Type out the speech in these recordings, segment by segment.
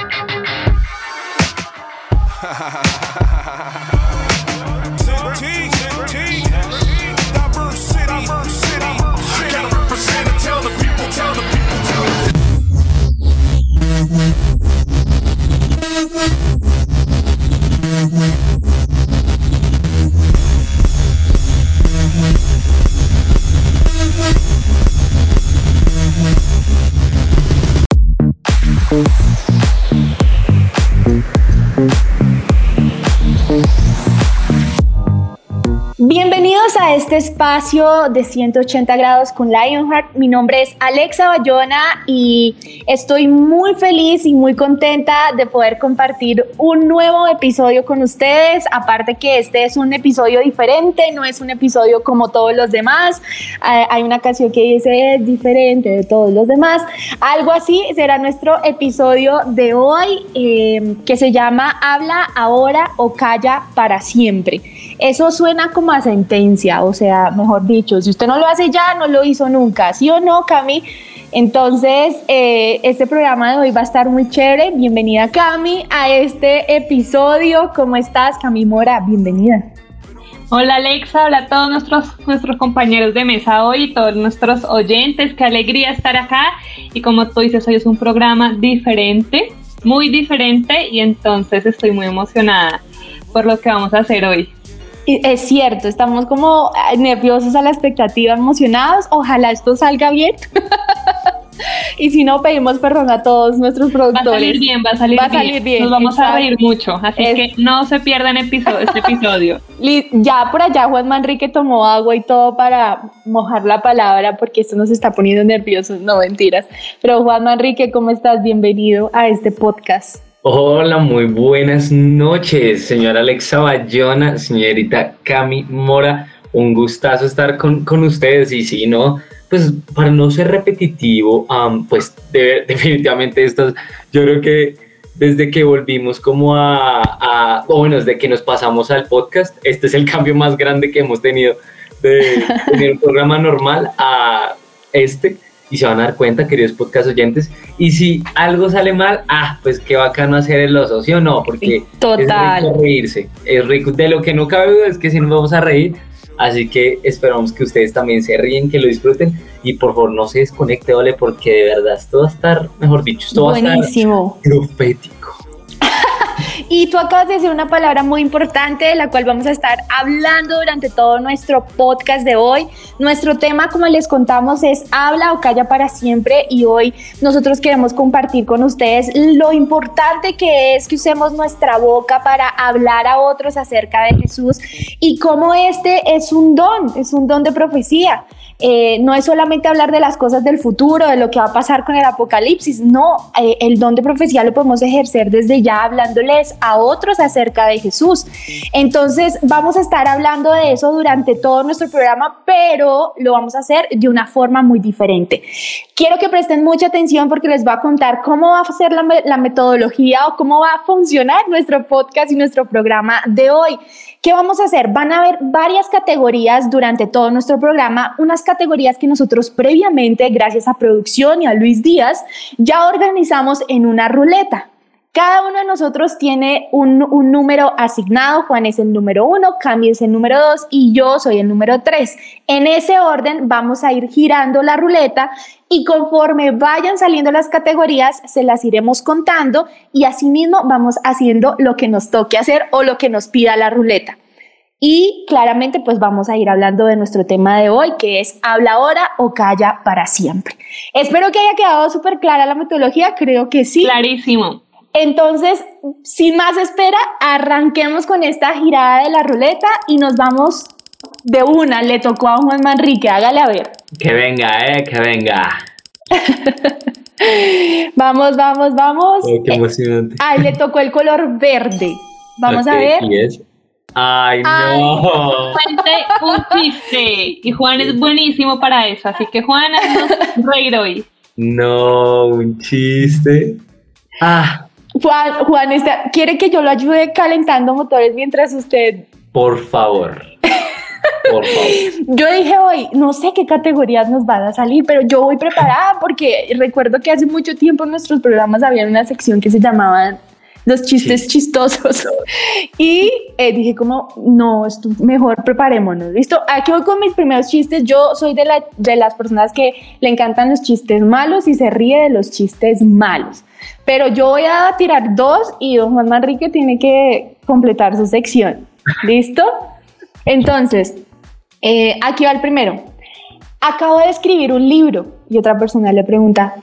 ハハハハ este espacio de 180 grados con Lionheart. Mi nombre es Alexa Bayona y estoy muy feliz y muy contenta de poder compartir un nuevo episodio con ustedes. Aparte que este es un episodio diferente, no es un episodio como todos los demás. Hay una canción que dice es diferente de todos los demás. Algo así será nuestro episodio de hoy eh, que se llama Habla ahora o calla para siempre. Eso suena como a sentencia, o sea, mejor dicho, si usted no lo hace ya, no lo hizo nunca, ¿sí o no, Cami? Entonces, eh, este programa de hoy va a estar muy chévere. Bienvenida, Cami, a este episodio. ¿Cómo estás, Cami Mora? Bienvenida. Hola Alexa, hola a todos nuestros, nuestros compañeros de mesa hoy y todos nuestros oyentes, qué alegría estar acá y como tú dices, hoy es un programa diferente, muy diferente y entonces estoy muy emocionada por lo que vamos a hacer hoy. Es cierto, estamos como nerviosos a la expectativa, emocionados. Ojalá esto salga bien. y si no, pedimos perdón a todos nuestros productores. Va a salir bien, va a salir, bien. Nos vamos a reír mucho, así que no se pierdan episodio, este episodio. Ya por allá Juan Manrique tomó agua y todo para mojar la palabra porque esto nos está poniendo nerviosos, no mentiras. Pero Juan Manrique, ¿cómo estás? Bienvenido a este podcast. Hola, muy buenas noches, señora Alexa Bayona, señorita Cami Mora. Un gustazo estar con, ustedes. Y si no, pues para no ser repetitivo, pues definitivamente estos, yo creo que desde que volvimos como a, a, o bueno, desde que nos pasamos al podcast, este es el cambio más grande que hemos tenido de tener un programa normal a este y se van a dar cuenta, queridos podcast oyentes. Y si algo sale mal, ah, pues qué bacano hacer el oso, ¿sí o no? Porque Total. es rico reírse. Es rico. De lo que no cabe duda es que si nos vamos a reír. Así que esperamos que ustedes también se ríen, que lo disfruten y por favor no se desconecte, ¿vale? Porque de verdad esto va a estar, mejor dicho, esto va a estar profético. Y tú acabas de decir una palabra muy importante de la cual vamos a estar hablando durante todo nuestro podcast de hoy. Nuestro tema, como les contamos, es habla o calla para siempre y hoy nosotros queremos compartir con ustedes lo importante que es que usemos nuestra boca para hablar a otros acerca de Jesús y cómo este es un don, es un don de profecía. Eh, no es solamente hablar de las cosas del futuro, de lo que va a pasar con el apocalipsis, no, eh, el don de profecía lo podemos ejercer desde ya hablándoles a otros acerca de Jesús. Entonces vamos a estar hablando de eso durante todo nuestro programa, pero lo vamos a hacer de una forma muy diferente. Quiero que presten mucha atención porque les voy a contar cómo va a ser la, la metodología o cómo va a funcionar nuestro podcast y nuestro programa de hoy. ¿Qué vamos a hacer? Van a haber varias categorías durante todo nuestro programa, unas categorías que nosotros previamente, gracias a producción y a Luis Díaz, ya organizamos en una ruleta. Cada uno de nosotros tiene un, número asignado. Juan es el número uno, Cami es el número dos y yo soy el número tres. En ese orden vamos a ir girando la ruleta y conforme vayan saliendo las categorías, se las iremos contando y asimismo vamos haciendo lo que nos toque hacer o lo que nos pida la ruleta. Y claramente pues vamos a ir hablando de nuestro tema de hoy, que es habla ahora o calla para siempre. Espero que haya quedado súper clara la metodología, creo que sí. Clarísimo. Entonces, sin más espera, arranquemos con esta girada de la ruleta y nos vamos de una. Le tocó a Juan Manrique, hágale a ver. Que venga, eh, que venga. vamos, vamos, vamos. qué emocionante. Ay, le tocó el color verde. Vamos a ver. Ay, no. Cuente un chiste. Y Juan es buenísimo para eso. Así que Juan, haznos reír hoy. No, un chiste. Ah, Juan, Juan ¿quiere que yo lo ayude calentando motores mientras usted... Por favor. Por favor. Yo dije hoy, no sé qué categorías nos van a salir, pero yo voy preparada porque recuerdo que hace mucho tiempo en nuestros programas había una sección que se llamaba los chistes Sí. chistosos. Y eh, dije como, no, esto, mejor preparémonos, ¿listo? Aquí voy con mis primeros chistes. Yo soy de, la, de las personas que le encantan los chistes malos y se ríe de los chistes malos. Pero yo voy a tirar dos y don Juan Manrique tiene que completar su sección. ¿Listo? Entonces, eh, aquí va el primero. Acabo de escribir un libro y otra persona le pregunta,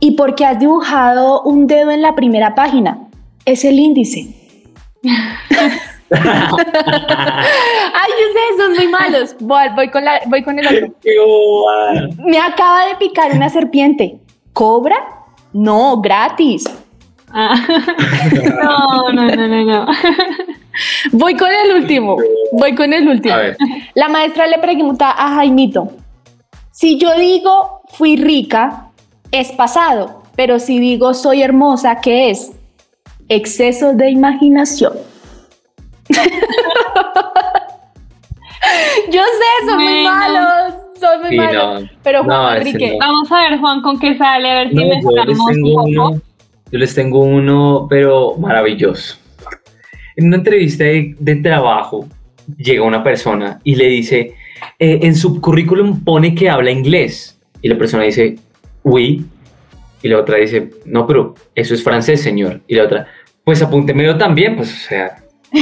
¿y por qué has dibujado un dedo en la primera página? Es el índice. Ay, yo sé, son muy malos. Voy, voy con, la, voy con el otro. Me acaba de picar una serpiente. ¿Cobra? No, gratis. Ah. No, no, no, no, no. Voy con el último. Voy con el último. La maestra le pregunta a Jaimito, si yo digo fui rica, es pasado, pero si digo soy hermosa, ¿qué es? Exceso de imaginación. yo sé, son muy malos, son muy Sí, malos. no. Pero Juan No, Enrique, no. Vamos a ver, Juan, con qué sale, a ver si les mejoramos un poco. Yo les tengo uno, pero maravilloso. En una entrevista de, trabajo llega una persona y le dice, eh, en su currículum pone que habla inglés. Y la persona dice, oui. Y la otra dice, no, pero eso es francés, señor. Y la otra, pues apúntemelo también, pues, o sea, y,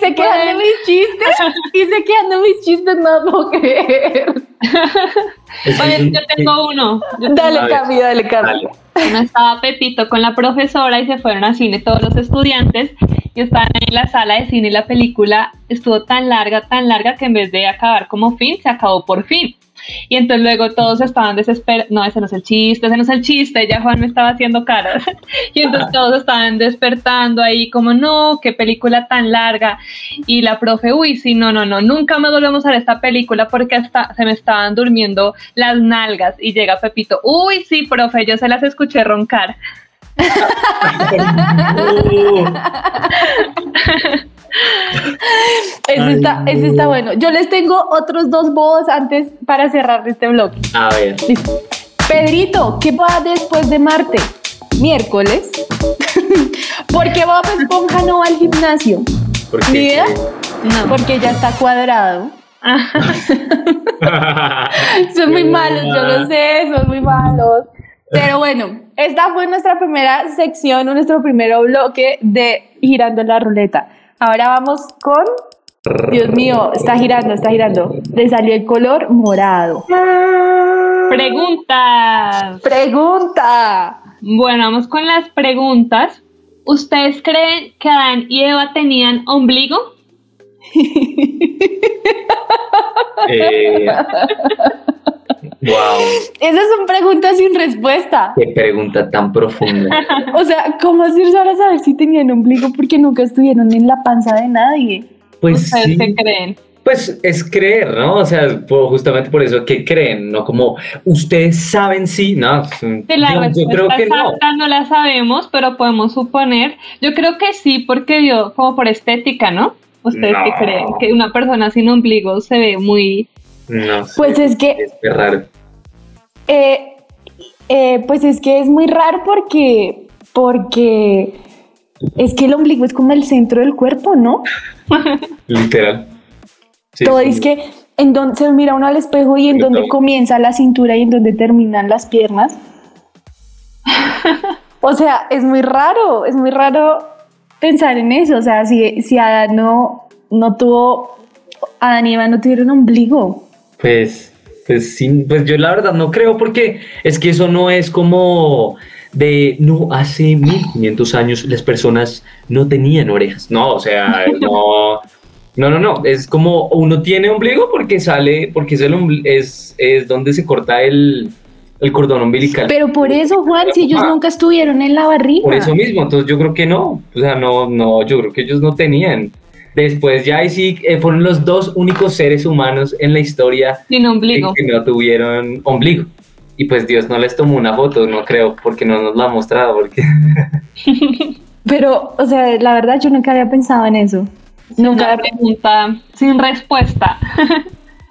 se, quedan de mis chistes, y se quedan de mis chistes, no puedo. Oye, yo tengo uno. Yo tengo Dale. Cami, dale, uno. Estaba Pepito con la profesora y se fueron al cine todos los estudiantes y estaban en la sala de cine y la película estuvo tan larga, tan larga que en vez de acabar como fin, se acabó por fin. Y entonces luego todos estaban desesperados. No, ese no es el chiste, ese no es el chiste. Ya Juan me estaba haciendo caras. Y entonces todos estaban despertando ahí, como no, qué película tan larga. Y la profe, uy, sí, no, no, no, nunca más volvemos a ver esta película porque hasta se me estaban durmiendo las nalgas. Y llega Pepito, uy, sí, profe, yo se las escuché roncar. Ese, está, ese está bueno. Yo les tengo otros dos bobos antes para cerrar este bloque. A ver, Listo. Pedrito, ¿qué va después de Marte? Miércoles. ¿Por qué Bob Esponja no va al gimnasio? porque... ¿Ni idea? No. Porque ya está cuadrado. Son muy Qué malos, yo lo sé, son muy malos. Pero bueno, esta fue nuestra primera sección, nuestro primer bloque de Girando la Ruleta. Ahora vamos con... Dios mío, está girando, está girando. Le salió el color morado. Preguntas. Pregunta. Bueno, vamos con las preguntas. ¿Ustedes creen que Adán y Eva tenían ombligo? Eh, wow, Esas son preguntas sin respuesta. qué pregunta tan profunda. O sea, ¿cómo hacer para saber si tenían ombligo? Porque nunca estuvieron en la panza de nadie. Pues ¿Ustedes sí, qué creen? pues es creer, ¿no? O sea, por- justamente por eso, ¿qué creen? No como, ustedes saben sí, no. De la yo, yo creo que no. exacta no la sabemos, pero podemos suponer. Yo creo que sí, porque dio como por estética, ¿no? ¿Ustedes No. creen? Que una persona sin ombligo se ve muy... No sé, Pues es que, es que raro. eh, eh, pues es que es muy raro porque, porque es que el ombligo es como el centro del cuerpo, ¿no? Literal. Sí, Todo sí. es que en donde se mira uno al espejo y en Yo donde también. comienza la cintura y en donde terminan las piernas. O sea, es muy raro, es muy raro pensar en eso. O sea, si, si Adán no, no tuvo, Adán y Eva no tuvieron ombligo. Pues, pues sí, pues yo la verdad no creo porque es que eso no es como de, no, hace 1500 años las personas no tenían orejas. No, o sea, no, no, no, no, es como uno tiene ombligo porque sale, porque es, el es, es donde se corta el, el cordón umbilical. Pero por eso, Juan, si ellos nunca estuvieron en la barriga. Por eso mismo, entonces yo creo que no, o sea, no, no, yo creo que ellos no tenían. Después ya ahí sí eh, fueron los dos únicos seres humanos en la historia Sin ombligo. que no tuvieron ombligo. Y pues Dios no les tomó una foto, no creo, porque no nos la ha mostrado, porque Pero, o sea, la verdad yo nunca había pensado en eso. Nunca. Una pregunta sin respuesta.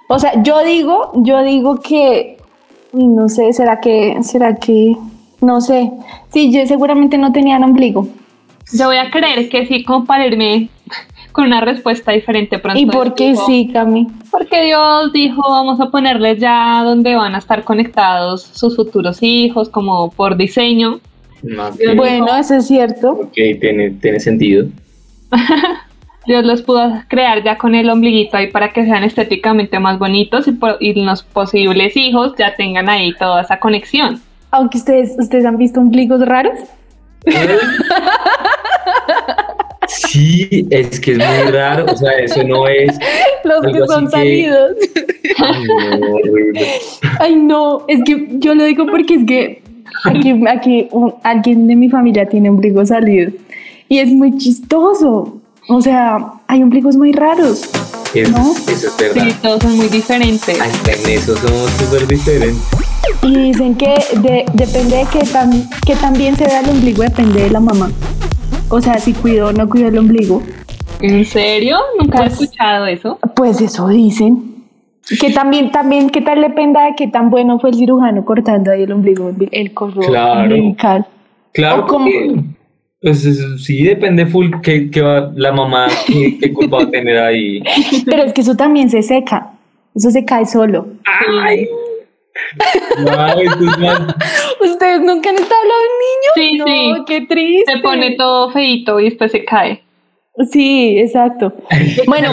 o sea, yo digo, yo digo que, no sé, será que, será que, no sé. Sí, yo seguramente no tenía ombligo. Yo voy a creer que sí, como para irme con una respuesta diferente pronto. ¿Y por qué sí, Cami? Porque Dios dijo, vamos a ponerles ya donde van a estar conectados sus futuros hijos, como por diseño. Bueno, eso es cierto. Ok, tiene, tiene sentido. Dios los pudo crear ya con el ombliguito ahí para que sean estéticamente más bonitos y, y los posibles hijos ya tengan ahí toda esa conexión. Aunque ustedes, ustedes han visto ombligos raros. Sí, es que es muy raro, o sea, eso no es. Los que son salidos. Ay no, Ay, no, es que yo lo digo porque es que aquí, aquí alguien de mi familia tiene ombligo salido y es muy chistoso. O sea, hay ombligos muy raros. ¿no? Eso es verdad. Sí, todos son muy diferentes. Hasta en eso somos súper diferentes. Y dicen que depende de que, tan, que también se vea el ombligo, depende de la mamá. O sea, si cuido o no cuido el ombligo. ¿En serio? Nunca he pues, escuchado eso. Pues eso dicen. Que también, también, ¿qué tal depende de qué tan bueno fue el cirujano cortando ahí el ombligo, el cordón claro. Claro, pues sí, depende full que, va la mamá, qué, culpa va a tener ahí. Pero es que eso también se seca, eso se cae solo. ¡Ay! ¿Ustedes nunca han estado hablando de un niño? Sí, no, sí. qué triste. Se pone todo feito y después se cae. Sí, exacto. Bueno,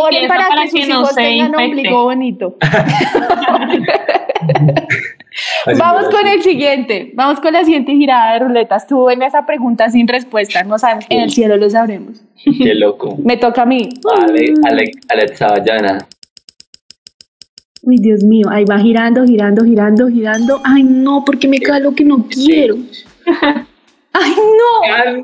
oren para, que, sus hijos tengan un ombligo bonito. Vamos con el siguiente. Vamos con la siguiente girada de ruletas. Tú en esa pregunta sin respuesta. No sabemos. En el cielo lo sabremos. Qué loco. Me toca a mí. Ale, Ale, Alexa. Uy, Dios mío, ahí va girando, girando, girando, girando. Ay, no, porque me cae lo que no quiero. Ay, no.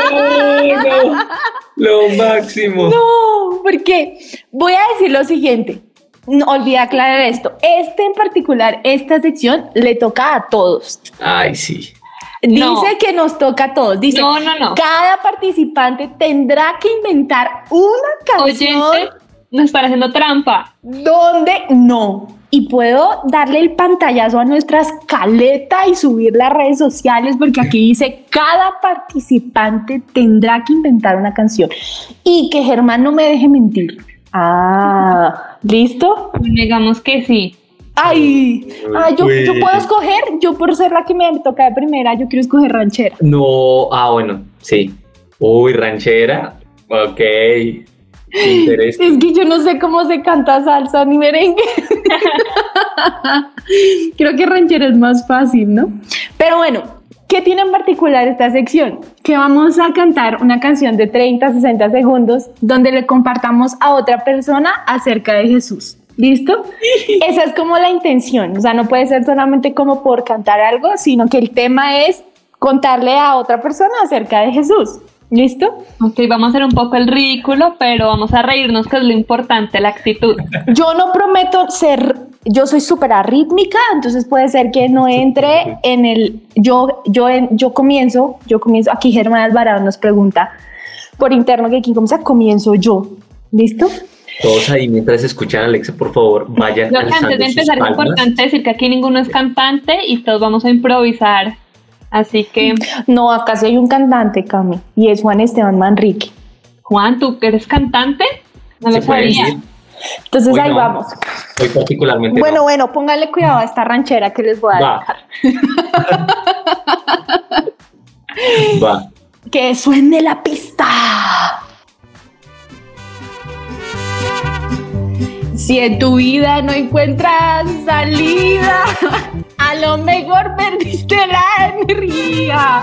no, no. Lo máximo. No, porque voy a decir lo siguiente. No olvidé aclarar esto. Este en particular, esta sección le toca a todos. Ay, sí. Dice que nos toca a todos. Dice, no, no, no. cada participante tendrá que inventar una canción. Oyente, nos está haciendo trampa. ¿Dónde? No. Y puedo darle el pantallazo a nuestra escaleta y subir las redes sociales porque aquí dice cada participante tendrá que inventar una canción. Y que Germán no me deje mentir. Ah, ¿listo? Digamos que sí. Ay, ay yo, yo, puedo escoger, yo por ser la que me toca de primera, yo quiero escoger ranchera. No, ah, bueno, sí. Uy, ranchera, ok. Es que yo no sé cómo se canta salsa ni merengue. Creo que ranchera es más fácil, ¿no? Pero bueno, ¿qué tiene en particular esta sección? Que vamos a cantar una canción de 30, 60 segundos donde le compartamos a otra persona acerca de Jesús. ¿Listo? Esa es como la intención. O sea, no puede ser solamente como por cantar algo, sino que el tema es contarle a otra persona acerca de Jesús. ¿Listo? Ok, vamos a hacer un poco el ridículo, pero vamos a reírnos, que es lo importante, la actitud. Yo no prometo ser, yo soy súper arrítmica, entonces puede ser que no entre en el, yo, yo, yo comienzo, yo comienzo, aquí Germán Alvarado nos pregunta por interno que quién comienza, comienzo yo. ¿Listo? Todos ahí mientras escuchan a Alexa, por favor, vayan. antes de empezar es importante decir que aquí ninguno es cantante y todos vamos a improvisar Así que. No, acá sí hay un cantante, Cami, y es Juan Esteban Manrique. Juan, ¿tú eres cantante? No lo sabía. Entonces ahí vamos. Soy particularmente. Bueno, bueno, póngale cuidado a esta ranchera que les voy a dejar. Va. Que suene la pista. Si en tu vida no encuentras salida, a lo mejor perdiste la energía.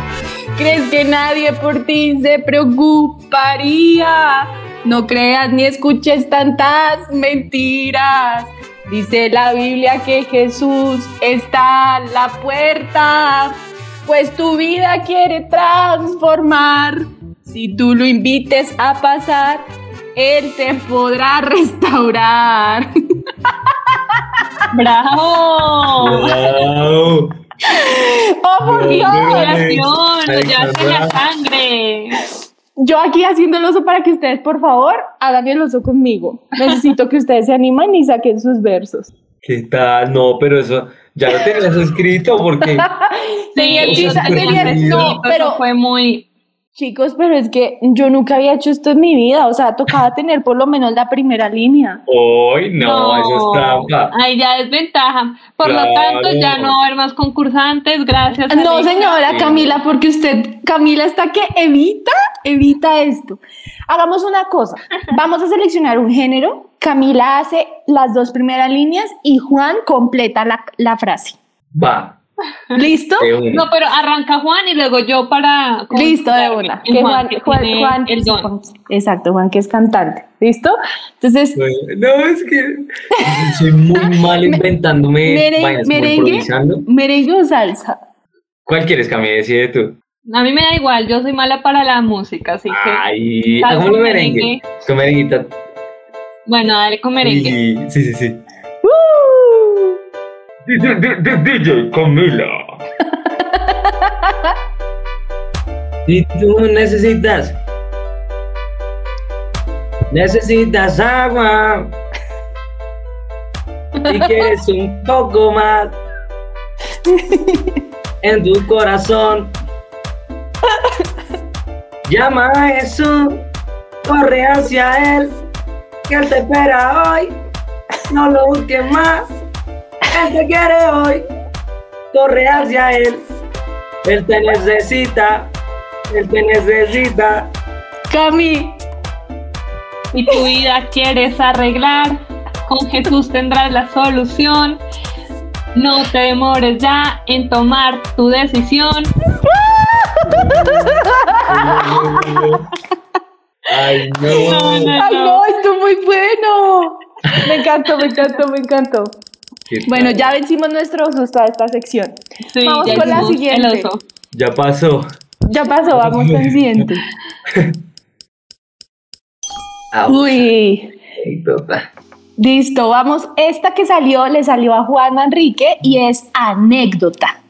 ¿Crees que nadie por ti se preocuparía? No creas ni escuches tantas mentiras. Dice la Biblia que Jesús está a la puerta, pues tu vida quiere transformar. Si tú lo invites a pasar, Él te podrá restaurar. ¡Bravo! ¡Bravo! ¡Oh, por Dios! ¡Congratulaciones! ¡Ya la sangre! yo aquí haciendo el oso para que ustedes, por favor, hagan el oso conmigo. Necesito que ustedes se animen y saquen sus versos. ¿Qué tal? No, pero eso ya lo tenías escrito porque... Tenía Sí, tenía- sí, no, eso pero fue muy... chicos, pero es que yo nunca había hecho esto en mi vida, o sea, tocaba tener por lo menos la primera línea. ¡Ay, no! Eso es trampa. Ahí ya es ventaja. Por lo tanto, ya no va a haber más concursantes. Gracias. No, Alexa. señora. Camila, porque usted, Camila, está que evita, evita esto. Hagamos una cosa, vamos a seleccionar un género, Camila hace las dos primeras líneas y Juan completa la, la frase. Va. ¿Listo? No, pero arranca Juan y luego yo para. Listo, de una. Que Juan, que Juan, tiene Juan- el don. Juan- exacto, Juan que es cantante. ¿Listo? Entonces, No, es que soy muy mal inventándome merengue, merengue o salsa. ¿Cuál quieres, Cami? Decide tú. A mí me da igual, yo soy mala para la música, así que. Ay, hagámoslo merengue. merengue. Con merenguita. Bueno, dale con merengue. Y- Sí, sí, sí. DJ Camila. Si tú necesitas, necesitas agua, si quieres un poco más en tu corazón, llama a Jesús, corre hacia Él, que Él te espera hoy, no lo busques más. Él te quiere hoy, corre hacia Él. Él te necesita, Él te necesita. Cami, Si tu vida quieres arreglar, con Jesús tendrás la solución. No te demores ya en tomar tu decisión. Ay, No, no. no, ay no. no, esto es muy bueno. Me encantó, me encantó, me encantó. ¿Qué Bueno, ya vencimos nuestro susto a esta sección. Sí, Vamos ya con la siguiente. El oso. Ya pasó. Ya pasó, vamos con el siguiente. Uy, anécdota. listo, vamos. Esta que salió le salió a Juan Manrique y es anécdota.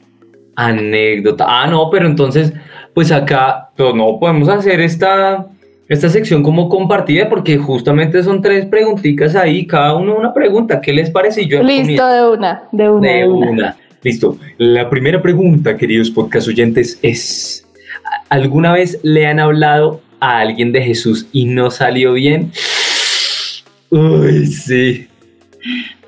Anécdota. Ah, no, pero entonces, pues acá, pues no podemos hacer esta, esta sección como compartida porque justamente son tres preguntitas ahí, cada uno una pregunta. ¿Qué les parece? Yo Listo, de una, de una. De de una. una. Listo. La primera pregunta, queridos podcast oyentes, es: ¿alguna vez le han hablado a alguien de Jesús y no salió bien? Uy, sí.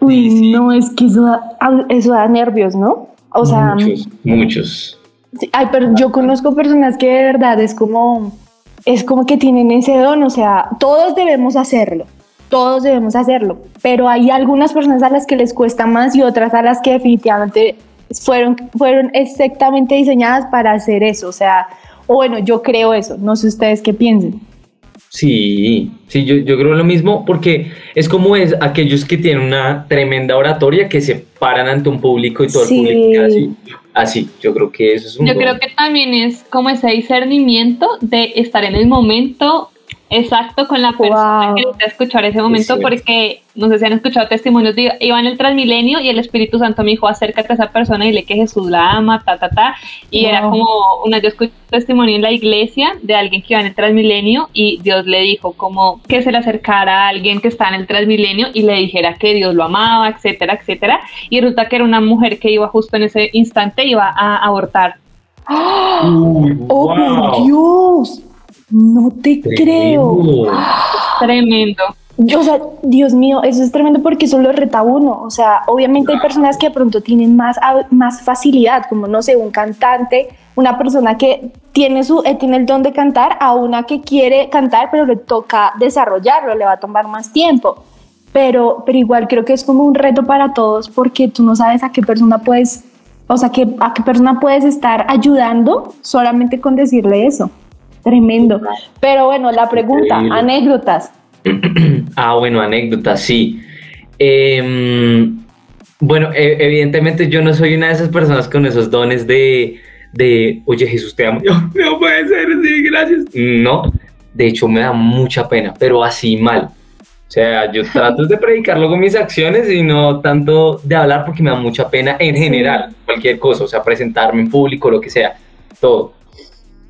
Uy, sí. no, es que eso da, eso da nervios, ¿no? O sea, muchos, muchos. sí, ay, pero yo conozco personas que de verdad es como, es como que tienen ese don, o sea, todos debemos hacerlo, todos debemos hacerlo, pero hay algunas personas a las que les cuesta más y otras a las que definitivamente fueron, fueron exactamente diseñadas para hacer eso, o sea, o bueno, yo creo eso, no sé ustedes qué piensen. Sí, sí, yo, yo creo lo mismo porque es como es aquellos que tienen una tremenda oratoria que se paran ante un público y todo Sí. el público queda así. Así, yo creo que eso es un Yo don. creo que también es como ese discernimiento de estar en el momento exacto con la persona Wow. que necesita escuchar ese momento, porque no sé si han escuchado testimonios de iba en el Transmilenio y el Espíritu Santo me dijo acércate a esa persona y dile que Jesús la ama, ta, ta, ta. Y era como una, yo escuché testimonio en la iglesia de alguien que iba en el Transmilenio y Dios le dijo como que se le acercara a alguien que está en el Transmilenio y le dijera que Dios lo amaba, etcétera, etcétera. Y resulta que era una mujer que iba justo en ese instante, iba a abortar. Uy, ¡Oh, wow. por Dios! No te creo. Tremendo. Tremendo. Yo, o sea, Dios mío, eso es tremendo porque eso lo reta uno. O sea, obviamente hay personas que de pronto tienen más, a- más facilidad, como no sé, un cantante, una persona que tiene, su, eh, tiene el don de cantar, a una que quiere cantar, pero le toca desarrollarlo, le va a tomar más tiempo. Pero, pero igual creo que es como un reto para todos porque tú no sabes a qué persona puedes, o sea, que, a qué persona puedes estar ayudando solamente con decirle eso. Tremendo. Pero bueno, la pregunta, Increíble. anécdotas. Ah, bueno, anécdota, sí. Em, bueno, e- evidentemente yo no soy una de esas personas con esos dones de, de oye Jesús, te amo. Yo, no puede ser, sí, gracias. No, de hecho me da mucha pena, pero así mal. O sea, yo trato de predicarlo con mis acciones y no tanto de hablar porque me da mucha pena en general, cualquier cosa, o sea, presentarme en público, lo que sea, todo.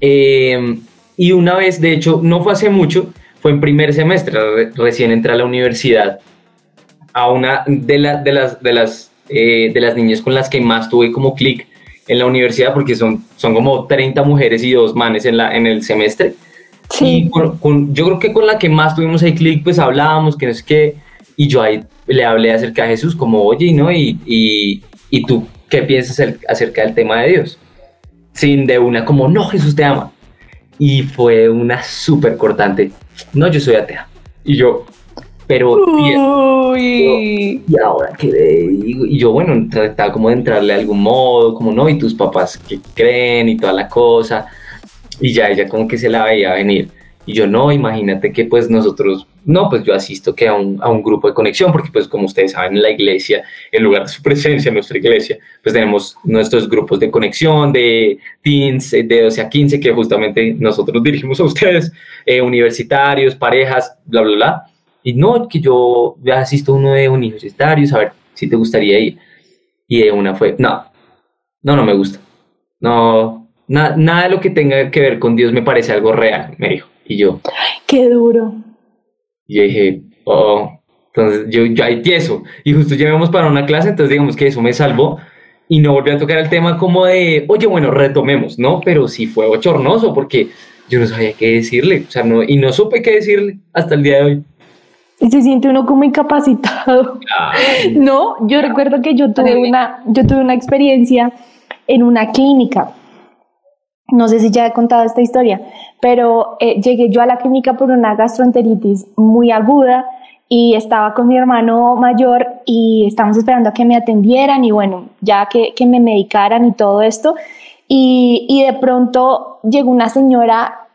Em, Y una vez, de hecho, no fue hace mucho, fue en primer semestre, recién entré a la universidad, a una de, de, las, de, las, eh, de las niñas con las que más tuve como clic en la universidad, porque son, son como 30 mujeres y dos manes en, la, en el semestre. Sí. con, yo creo que con la que más tuvimos ahí clic, pues hablábamos, que no es que, y yo ahí le hablé acerca de Jesús, como, oye, ¿no? Y, y, y tú, ¿qué piensas acerca del tema de Dios? Sin de una, como, no, Jesús te ama. Y fue una súper cortante. No, yo soy atea. Y yo, pero y, ahora qué digo y yo bueno trataba como de entrarle de algún modo como no y tus papás que creen y toda la cosa. Y ya ella como que se la veía venir. Y yo no imagínate que pues nosotros no pues yo asisto que a un, a un grupo de conexión porque pues como ustedes saben en la iglesia en lugar de su presencia en nuestra iglesia pues tenemos nuestros grupos de conexión de teens de 12 a 15 que justamente nosotros dirigimos a ustedes eh, universitarios parejas bla bla bla y no, que yo asisto a uno de universitarios, a ver si te gustaría ir. Y de una fue, no, no, no me gusta. No, nada de lo que tenga que ver con Dios me parece algo real, me dijo. Y yo, qué duro. Y yo dije, oh, entonces yo, yo ahí tieso. Y justo llevamos para una clase, entonces digamos que eso me salvó. Y no volví a tocar el tema como de, oye, bueno, retomemos, ¿no? Pero sí fue bochornoso porque yo no sabía qué decirle, o sea, no, y no supe qué decirle hasta el día de hoy y se siente uno como incapacitado. No, yo recuerdo que yo tuve una, yo tuve una experiencia en una clínica. No sé si ya he contado esta historia, pero eh, llegué yo a la clínica por una gastroenteritis muy aguda y estaba con mi hermano mayor y estábamos esperando a que me atendieran y bueno, ya que, que me medicaran y todo esto. Y, y de pronto llegó una señora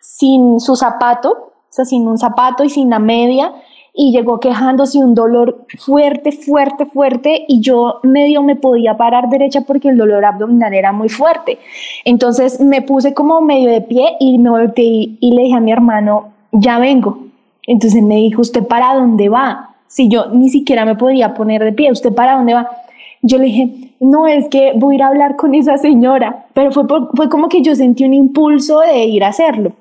sin su zapato, o sea, sin un zapato y sin la media, y llegó quejándose un dolor fuerte, fuerte, fuerte y yo medio me podía parar derecha porque el dolor abdominal era muy fuerte. Entonces me puse como medio de pie y me volteé y le dije a mi hermano, ya vengo. Entonces me dijo, ¿usted para dónde va? Si yo ni siquiera me podía poner de pie, ¿usted para dónde va? Yo le dije, no, es que voy a ir a hablar con esa señora, pero fue, fue como que yo sentí un impulso de ir a hacerlo.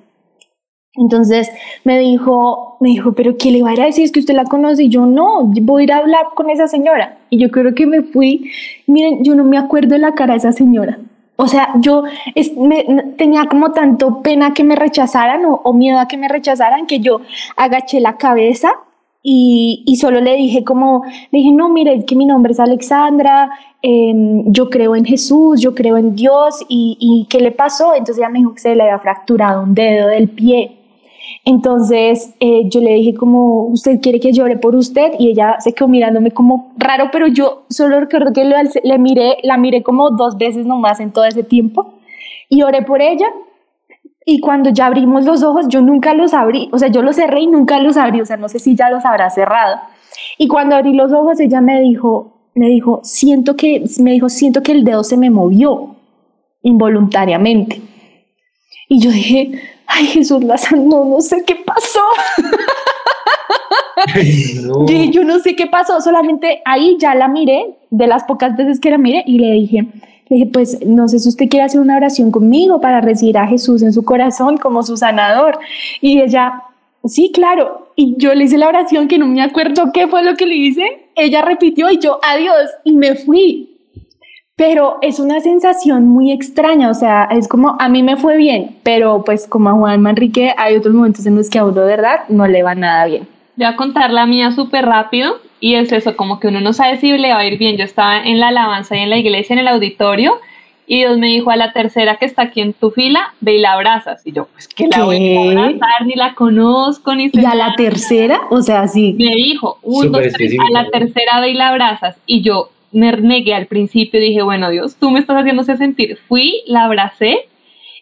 Entonces me dijo, me dijo, pero ¿qué le va a decir? Es que usted la conoce. Y yo no, voy a ir a hablar con esa señora. Y yo creo que me fui, miren, yo no me acuerdo de la cara de esa señora. O sea, yo tenía como tanto pena que me rechazaran o, miedo a que me rechazaran que yo agaché la cabeza y, y, solo le dije como, le dije, no, mire, es que mi nombre es Alexandra, em, yo creo en Jesús, yo creo en Dios y, y ¿qué le pasó? Entonces ella me dijo que se le había fracturado un dedo del pie. Entonces eh, yo le dije como, ¿usted quiere que llore por usted? Y ella se quedó mirándome como raro, pero yo solo recuerdo que le, miré, la miré como dos veces nomás en todo ese tiempo y oré por ella. Y cuando ya abrimos los ojos, yo nunca los abrí, o sea, yo los cerré y nunca los abrí, o sea, no sé si ya los habrá cerrado. Y cuando abrí los ojos, ella me dijo, me dijo, siento que, me dijo, siento que el dedo se me movió involuntariamente. Y yo dije, ay Jesús la no, no sé qué pasó. yo no sé qué pasó, solamente ahí ya la miré, de las pocas veces que la miré, y le dije, le dije, pues no sé si usted quiere hacer una oración conmigo para recibir a Jesús en su corazón como su sanador. Y ella, sí, claro. Y yo le hice la oración que no me acuerdo qué fue lo que le hice. Ella repitió y yo, adiós, y me fui pero es una sensación muy extraña, o sea, es como a mí me fue bien, pero pues como a Juan Manrique hay otros momentos en los que a uno de verdad no le va nada bien. Voy a contar la mía súper rápido y es eso, como que uno no sabe si le va a ir bien. Yo estaba en la alabanza y en la iglesia, en el auditorio, y Dios me dijo a la tercera que está aquí en tu fila, ve y la abrazas. Y yo, pues que la voy a abrazar, ni la conozco, ni ¿Y a la tercera? O sea, sí. Me dijo, un, dos, tres, a la tercera ve y la abrazas. Y yo, me negué al principio, dije, bueno Dios, tú me estás haciéndose sentir. Fui, la abracé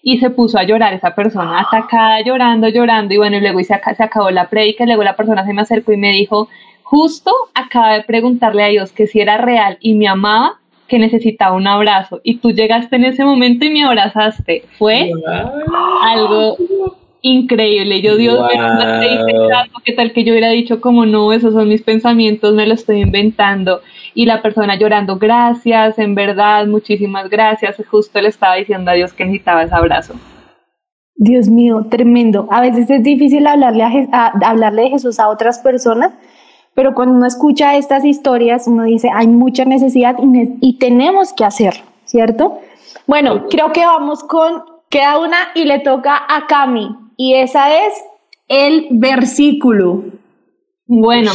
y se puso a llorar esa persona, atacada, llorando, llorando, y bueno, y luego se, se acabó la predica, y luego la persona se me acercó y me dijo, justo acaba de preguntarle a Dios que si era real y me amaba, que necesitaba un abrazo, y tú llegaste en ese momento y me abrazaste. Fue algo increíble. Yo, Dios mío, ¿qué tal que yo hubiera dicho como no, esos son mis pensamientos, me lo estoy inventando? Y la persona llorando, gracias, en verdad, muchísimas gracias. Justo le estaba diciendo a Dios que necesitaba ese abrazo. Dios mío, tremendo. A veces es difícil hablarle, a, hablarle de Jesús a otras personas, pero cuando uno escucha estas historias, uno dice, hay mucha necesidad y, y tenemos que hacerlo, ¿cierto? Bueno, creo que vamos con, queda una y le toca a Cami, y esa es el versículo. Bueno,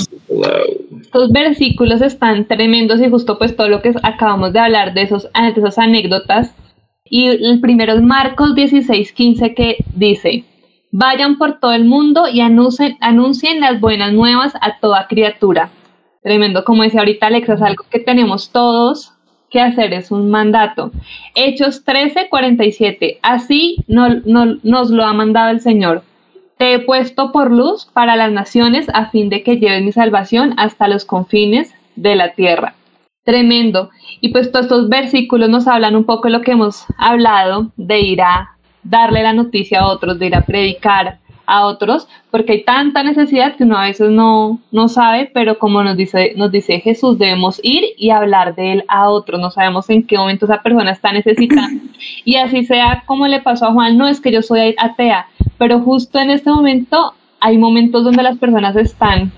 estos versículos están tremendos y justo pues todo lo que acabamos de hablar de, esos, de esas anécdotas. Y el primero es Marcos 16, 15 que dice, vayan por todo el mundo y anuncien, anuncien las buenas nuevas a toda criatura. Tremendo, como decía ahorita Alexa, es algo que tenemos todos hacer, es un mandato. Hechos 13, 47, así no, no, nos lo ha mandado el Señor te he puesto por luz para las naciones a fin de que lleves mi salvación hasta los confines de la tierra. Tremendo. Y pues todos estos versículos nos hablan un poco de lo que hemos hablado, de ir a darle la noticia a otros, de ir a predicar a otros, porque hay tanta necesidad que uno a veces no, no sabe, pero como nos dice, nos dice Jesús, debemos ir y hablar de él a otros, no sabemos en qué momento esa persona está necesitando. Y así sea como le pasó a Juan, no es que yo soy atea, pero justo en este momento hay momentos donde las personas están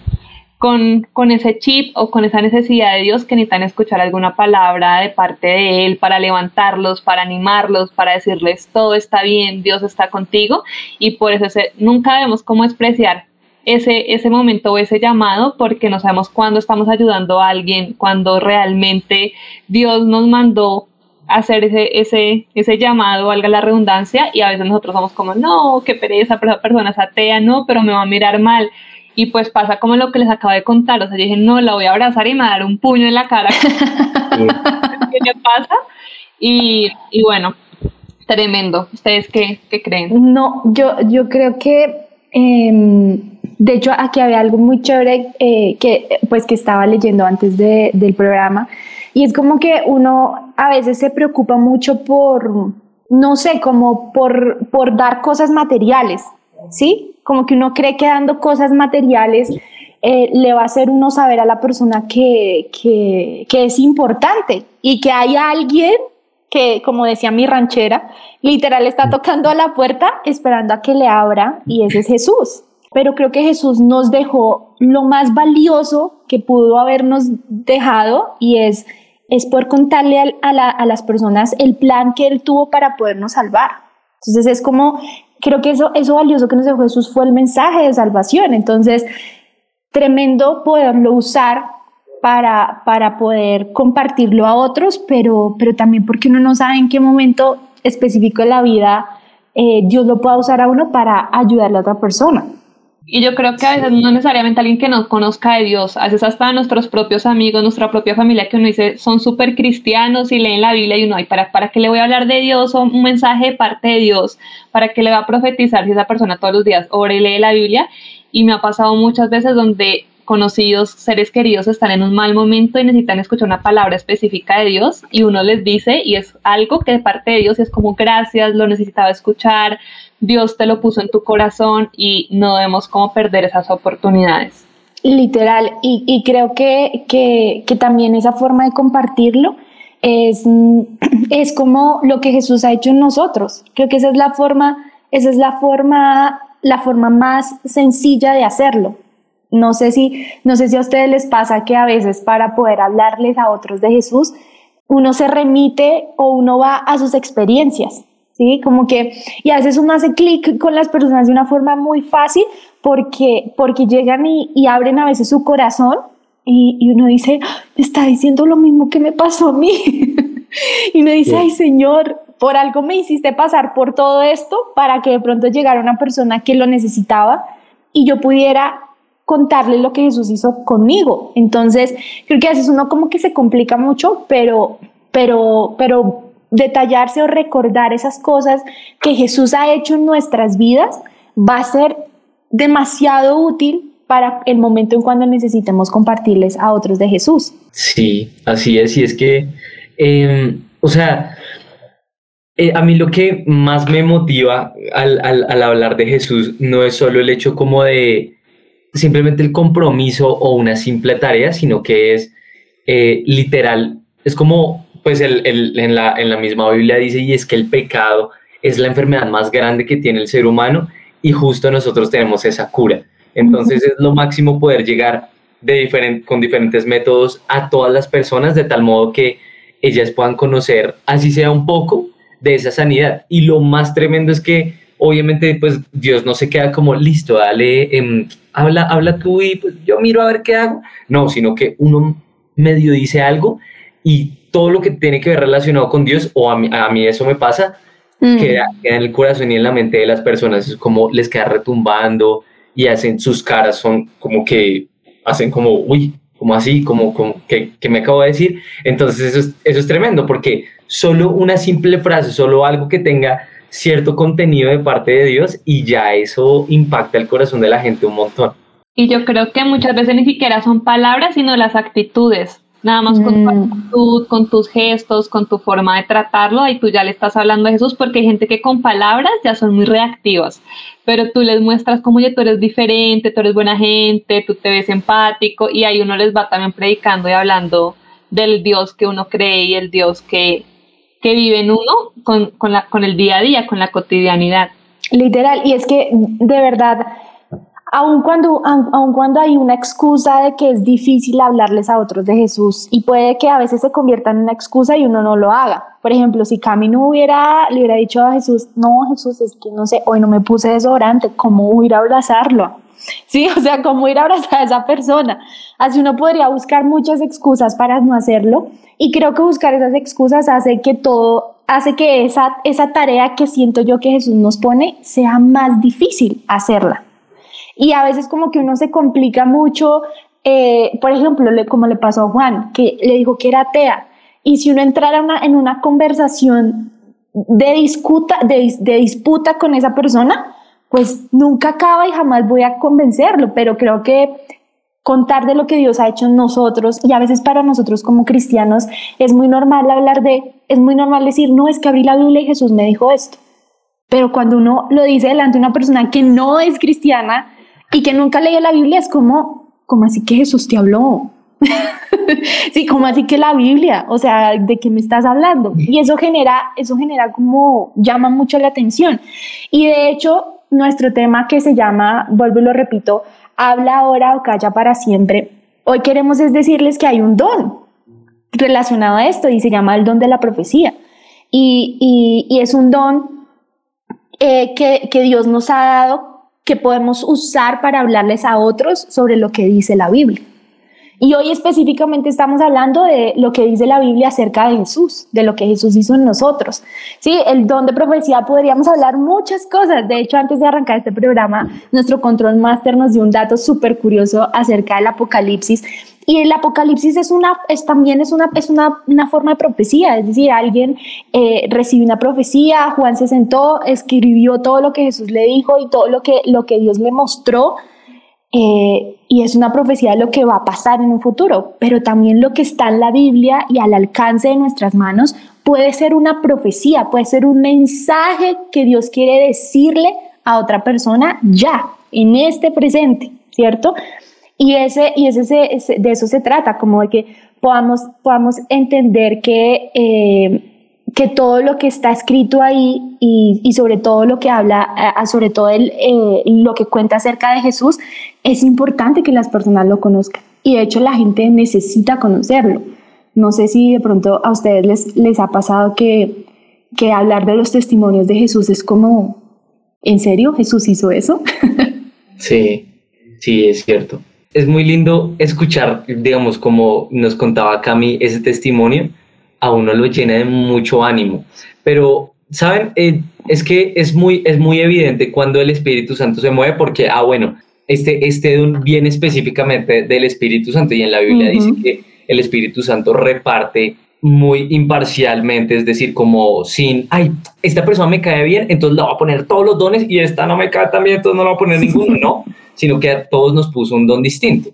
con, con, ese chip o con esa necesidad de Dios que necesitan escuchar alguna palabra de parte de Él para levantarlos, para animarlos, para decirles todo está bien, Dios está contigo y por eso nunca debemos como despreciar ese, ese momento o ese llamado porque no sabemos cuándo estamos ayudando a alguien, cuando realmente Dios nos mandó hacer ese, ese, ese llamado, valga la redundancia, y a veces nosotros somos como, no, qué pereza, pero esa persona es atea, no, pero me va a mirar mal. Y pues pasa como lo que les acabo de contar, o sea, yo dije, no, la voy a abrazar y me va a dar un puño en la cara. ¿Qué le pasa? Y, y, bueno, tremendo. ¿Ustedes qué, qué, creen? No, yo, yo creo que, em, de hecho, aquí había algo muy chévere eh, que, pues, que estaba leyendo antes de, del programa, y es como que uno a veces se preocupa mucho por, no sé, como por, por dar cosas materiales, ¿sí? Como que uno cree que dando cosas materiales eh, le va a hacer uno saber a la persona que, que, que es importante y que hay alguien que, como decía mi ranchera, literal está tocando a la puerta esperando a que le abra y ese es Jesús. Pero creo que Jesús nos dejó lo más valioso que pudo habernos dejado y es es por contarle a, las personas el plan que Él tuvo para podernos salvar. Entonces es como, creo que eso, eso valioso que nos dejó Jesús fue el mensaje de salvación. Entonces, tremendo poderlo usar para, para poder compartirlo a otros, pero, pero también porque uno no sabe en qué momento específico de la vida eh, Dios lo pueda usar a uno para ayudarle a otra persona. Y yo creo que a veces no necesariamente alguien que no conozca de Dios, a veces hasta nuestros propios amigos, nuestra propia familia, que uno dice son súper cristianos y leen la Biblia y uno, ¿para, ¿para qué le voy a hablar de Dios o un mensaje de parte de Dios? ¿Para qué le va a profetizar si esa persona todos los días ora y lee la Biblia? Y me ha pasado muchas veces donde conocidos, seres queridos están en un mal momento y necesitan escuchar una palabra específica de Dios y uno les dice y es algo que de parte de Dios es como gracias, lo necesitaba escuchar, Dios te lo puso en tu corazón y no debemos como perder esas oportunidades. Literal, y, creo que, que, también esa forma de compartirlo es, es como lo que Jesús ha hecho en nosotros. Creo que esa es la forma, esa es la forma, la forma más sencilla de hacerlo. No sé si, no sé si a ustedes les pasa que a veces para poder hablarles a otros de Jesús, uno se remite o uno va a sus experiencias. ¿Sí? Como que, y a veces uno hace clic con las personas de una forma muy fácil porque, porque llegan y, y abren a veces su corazón y, y, uno dice, ah, me está diciendo lo mismo que me pasó a mí. y uno dice, ay Señor, por algo me hiciste pasar por todo esto para que de pronto llegara una persona que lo necesitaba y yo pudiera contarle lo que Jesús hizo conmigo. Entonces, creo que a veces uno como que se complica mucho, pero, pero, pero detallarse o recordar esas cosas que Jesús ha hecho en nuestras vidas va a ser demasiado útil para el momento en cuando necesitemos compartirles a otros de Jesús. Sí, así es, y es que, em, o sea, eh, a mí lo que más me motiva al, al, hablar de Jesús no es solo el hecho como de simplemente el compromiso o una simple tarea, sino que es eh, literal, es como pues el, el, en, la, en la misma Biblia dice, y es que el pecado es la enfermedad más grande que tiene el ser humano y justo nosotros tenemos esa cura. Entonces es lo máximo poder llegar de con diferentes métodos a todas las personas de tal modo que ellas puedan conocer, así sea un poco, de esa sanidad. Y lo más tremendo es que obviamente pues Dios no se queda como listo, dale, em, habla, habla tú y pues yo miro a ver qué hago. No, sino que uno medio dice algo y todo lo que tiene que ver relacionado con Dios, o a mí, a mí eso me pasa, mm. queda, queda, en el corazón y en la mente de las personas, es como les queda retumbando y hacen sus caras, son como que hacen como, uy, como así, como, como que, que, me acabo de decir. Entonces eso es, eso es tremendo porque solo una simple frase, solo algo que tenga cierto contenido de parte de Dios y ya eso impacta el corazón de la gente un montón. Y yo creo que muchas veces ni siquiera son palabras, sino las actitudes. Nada más con tu mm. actitud, con tus gestos, con tu forma de tratarlo, y tú ya le estás hablando a Jesús, porque hay gente que con palabras ya son muy reactivas, pero tú les muestras como ya tú eres diferente, tú eres buena gente, tú te ves empático, y ahí uno les va también predicando y hablando del Dios que uno cree y el Dios que, que vive en uno con, con, la, con el día a día, con la cotidianidad. Literal, y es que de verdad aun cuando, aun, cuando hay una excusa de que es difícil hablarles a otros de Jesús y puede que a veces se convierta en una excusa y uno no lo haga. Por ejemplo, si Cami no hubiera, le hubiera dicho a Jesús, no, Jesús, es que no sé, hoy no me puse desodorante, ¿cómo ir a abrazarlo? Sí, o sea, ¿cómo ir a abrazar a esa persona? Así uno podría buscar muchas excusas para no hacerlo y creo que buscar esas excusas hace que todo, hace que esa, esa tarea que siento yo que Jesús nos pone sea más difícil hacerla. Y a veces como que uno se complica mucho, eh, por ejemplo, como le pasó a Juan, que le dijo que era atea. Y si uno entrara en una conversación de, disputa, de, de disputa con esa persona, pues nunca acaba y jamás voy a convencerlo, pero creo que contar de lo que Dios ha hecho en nosotros y a veces para nosotros como cristianos es muy normal hablar de, es muy normal decir, no, es que abrí la Biblia y Jesús me dijo esto. Pero cuando uno lo dice delante de una persona que no es cristiana, y que nunca leía la Biblia es como, como así que Jesús te habló. sí, como así que la Biblia, o sea, ¿de qué me estás hablando? Y eso genera, eso genera como, llama mucho la atención. Y de hecho, nuestro tema que se llama, vuelvo y lo repito, habla ahora o calla para siempre. Hoy queremos es decirles que hay un don relacionado a esto y se llama el don de la profecía. Y, y, es un don eh, que, que Dios nos ha dado que podemos usar para hablarles a otros sobre lo que dice la Biblia. Y hoy específicamente estamos hablando de lo que dice la Biblia acerca de Jesús, de lo que Jesús hizo en nosotros. Sí, el don de profecía podríamos hablar muchas cosas. De hecho, antes de arrancar este programa, nuestro control master nos dio un dato súper curioso acerca del Apocalipsis y el Apocalipsis es una, también es una, es una, una forma de profecía, es decir, alguien eh, recibió una profecía, Juan se sentó, escribió todo lo que Jesús le dijo y todo lo que, lo que Dios le mostró, eh, y es una profecía de lo que va a pasar en un futuro, pero también lo que está en la Biblia y al alcance de nuestras manos puede ser una profecía, puede ser un mensaje que Dios quiere decirle a otra persona ya, en este presente, ¿cierto? Y, ese, y ese, de eso se trata, como de que podamos, podamos entender que, eh, que todo lo que está escrito ahí y, sobre todo lo que habla, sobre todo el, eh, lo que cuenta acerca de Jesús, es importante que las personas lo conozcan. Y de hecho la gente necesita conocerlo. No sé si de pronto a ustedes les, les ha pasado que, que hablar de los testimonios de Jesús es como, ¿en serio Jesús hizo eso? sí, sí, es cierto es muy lindo escuchar, digamos, como nos contaba Cami, ese testimonio, a uno lo llena de mucho ánimo. Pero, ¿saben? Eh, es que es muy, es muy evidente cuando el Espíritu Santo se mueve porque, ah, bueno, este, este don viene específicamente del Espíritu Santo y en la Biblia dice que el Espíritu Santo reparte muy imparcialmente, es decir, como sin, ay, esta persona me cae bien, entonces le voy a poner todos los dones y esta no me cae tan bien, entonces no le voy a poner ninguno, no sino que a todos nos puso un don distinto.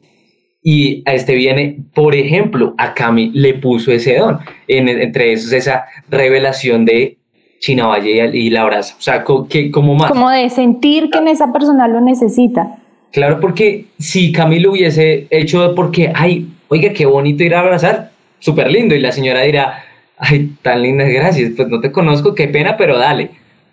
Y a este viene, por ejemplo, a Cami le puso ese don, en, entre esos esa revelación de China Valle y la abraza. O sea, que, como más. Como de sentir que en esa persona lo necesita. Claro, porque si Cami lo hubiese hecho porque, ay, oiga, qué bonito ir a abrazar, súper lindo, y la señora dirá, ay, tan lindas gracias, pues no te conozco, qué pena, pero dale.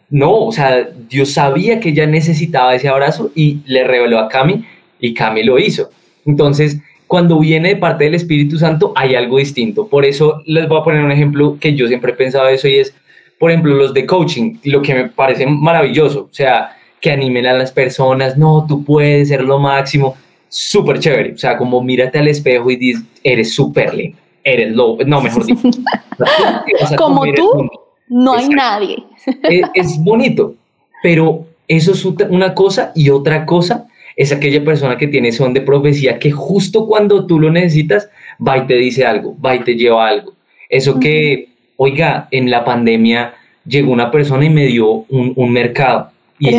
No, o sea, Dios sabía que ella necesitaba ese abrazo y le reveló a Cami y Cami lo hizo. Entonces, cuando viene de parte del Espíritu Santo, hay algo distinto. Por eso les voy a poner un ejemplo que yo siempre he pensado eso y es, por ejemplo, los de coaching, lo que me parece maravilloso, o sea, que animen a las personas, no, tú puedes ser lo máximo, súper chévere, o sea, como mírate al espejo y dices, eres súper lindo, eres lo, no, mejor dicho. como tú, no hay nadie. Es, es bonito, pero eso es una cosa y otra cosa es aquella persona que tiene son de profecía que justo cuando tú lo necesitas, va y te dice algo, va y te lleva algo. Eso que, oiga, en la pandemia llegó una persona y me dio un, mercado. Y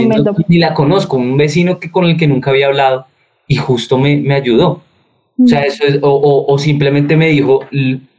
ni la conozco, un vecino que, con el que nunca había hablado y justo me, me ayudó. O sea, eso es, o, o, simplemente me dijo,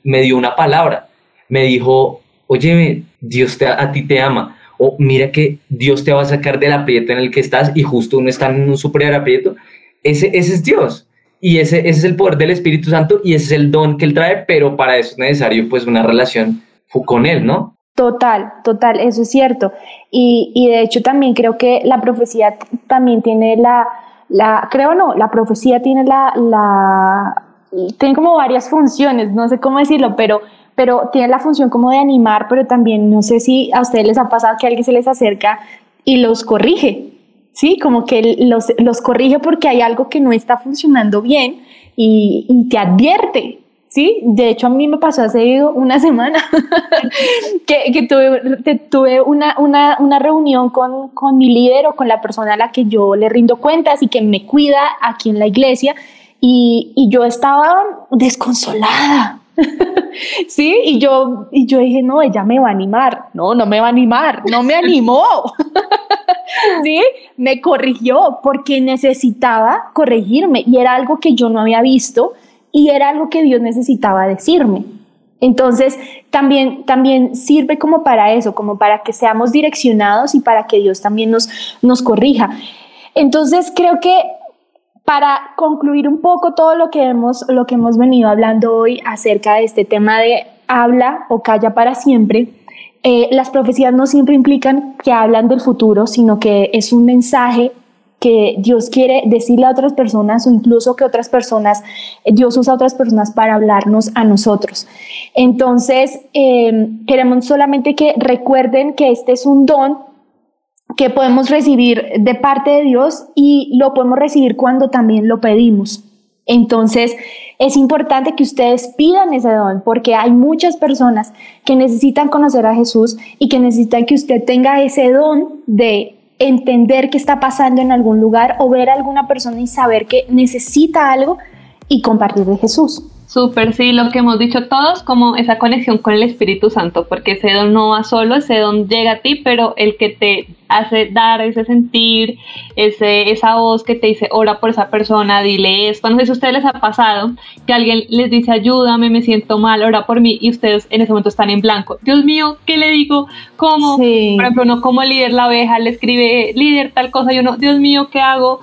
me dio una palabra, me dijo, oye, Dios te, a ti te ama o mira que Dios te va a sacar del aprieto en el que estás y justo uno está en un super aprieto, ese, es Dios. Y ese, es el poder del Espíritu Santo y ese es el don que Él trae, pero para eso es necesario pues una relación con Él, ¿no? Total, total, eso es cierto. Y, y de hecho también creo que la profecía también tiene la, la creo no, la profecía tiene la, la, tiene como varias funciones, no sé cómo decirlo, pero pero tiene la función como de animar, pero también no sé si a ustedes les ha pasado que alguien se les acerca y los corrige, ¿sí? Como que los, los corrige porque hay algo que no está funcionando bien y, y te advierte, ¿sí? De hecho, a mí me pasó hace una semana que, que, tuve, tuve una, una, una reunión con, con, mi líder o con la persona a la que yo le rindo cuentas y que me cuida aquí en la iglesia y, y yo estaba desconsolada, sí, y yo, y yo dije, no, ella me va a animar. No, no me va a animar, no me animó. sí, me corrigió porque necesitaba corregirme y era algo que yo no había visto y era algo que Dios necesitaba decirme. Entonces, también, también sirve como para eso, como para que seamos direccionados y para que Dios también nos, nos corrija. Entonces, creo que para concluir un poco todo lo que hemos, lo que hemos venido hablando hoy acerca de este tema de habla o calla para siempre, eh, las profecías no siempre implican que hablan del futuro, sino que es un mensaje que Dios quiere decirle a otras personas o incluso que otras personas, Dios usa a otras personas para hablarnos a nosotros. Entonces, eh, queremos solamente que recuerden que este es un don que podemos recibir de parte de Dios y lo podemos recibir cuando también lo pedimos. Entonces, es importante que ustedes pidan ese don porque hay muchas personas que necesitan conocer a Jesús y que necesitan que usted tenga ese don de entender qué está pasando en algún lugar o ver a alguna persona y saber que necesita algo y compartir de Jesús. Súper, sí, lo que hemos dicho todos, como esa conexión con el Espíritu Santo, porque ese don no va solo, ese don llega a ti, pero el que te hace dar ese sentir, ese, esa voz que te dice, ora por esa persona, dile esto. No sé si a ustedes les ha pasado que alguien les dice, ayúdame, me siento mal, ora por mí, y ustedes en ese momento están en blanco. Dios mío, ¿qué le digo? ¿Cómo? Por ejemplo, uno como líder, la abeja, le escribe, líder, tal cosa, y uno, Dios mío, ¿qué hago?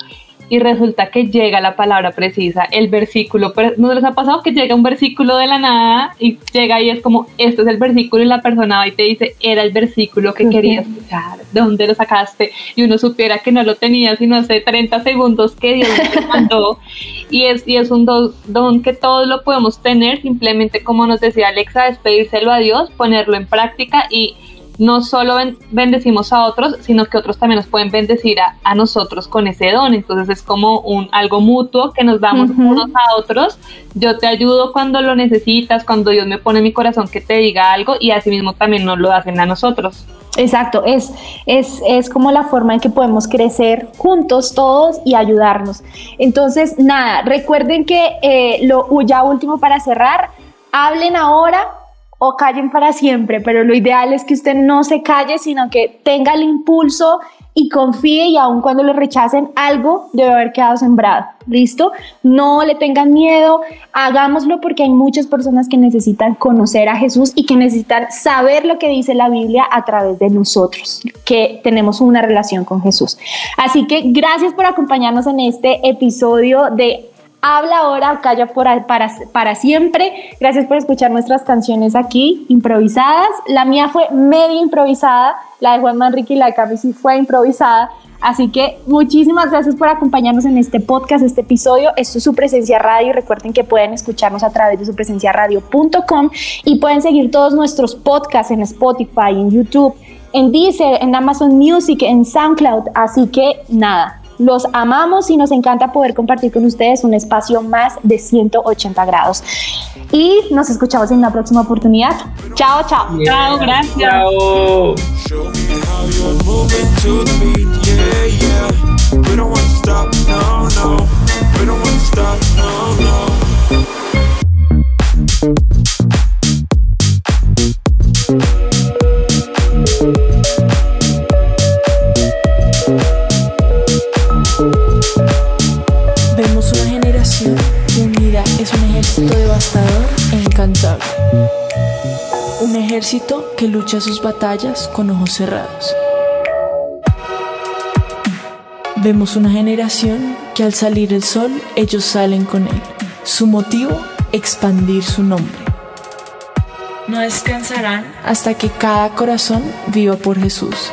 Y resulta que llega la palabra precisa, el versículo, ¿no les ha pasado que llega un versículo de la nada y llega y es como, esto es el versículo y la persona va y te dice, era el versículo que quería escuchar, ¿de dónde lo sacaste? Y uno supiera que no lo tenía sino hace 30 segundos que Dios te mandó. y es, y es un don, que todos lo podemos tener, simplemente como nos decía Alexa, despedírselo a Dios, ponerlo en práctica y no solo bendecimos a otros, sino que otros también nos pueden bendecir a, nosotros con ese don. Entonces es como un algo mutuo que nos damos unos a otros. Yo te ayudo cuando lo necesitas, cuando Dios me pone en mi corazón que te diga algo y asimismo también nos lo hacen a nosotros. Exacto, es, es, es como la forma en que podemos crecer juntos todos y ayudarnos. Entonces, nada, recuerden que eh, lo ya último para cerrar, hablen ahora o callen para siempre, pero lo ideal es que usted no se calle, sino que tenga el impulso y confíe y aun cuando lo rechacen, algo debe haber quedado sembrado. ¿Listo? No le tengan miedo, hagámoslo porque hay muchas personas que necesitan conocer a Jesús y que necesitan saber lo que dice la Biblia a través de nosotros, que tenemos una relación con Jesús. Así que gracias por acompañarnos en este episodio de Habla ahora calla para, para siempre. Gracias por escuchar nuestras canciones aquí, improvisadas. La mía fue medio improvisada, la de Juan Manrique y la de Cami sí fue improvisada. Así que muchísimas gracias por acompañarnos en este podcast, este episodio. Esto es su presencia radio. Recuerden que pueden escucharnos a través de su presencia radio.com y pueden seguir todos nuestros podcasts en Spotify, en YouTube, en Deezer, en Amazon Music, en SoundCloud. Así que nada, los amamos y nos encanta poder compartir con ustedes un espacio más de 180 grados. Y nos escuchamos en una próxima oportunidad. Chao, chao. Chao, gracias. Chao. Que lucha sus batallas con ojos cerrados. Vemos una generación que al salir el sol ellos salen con él. Su motivo, expandir su nombre. No descansarán hasta que cada corazón viva por Jesús.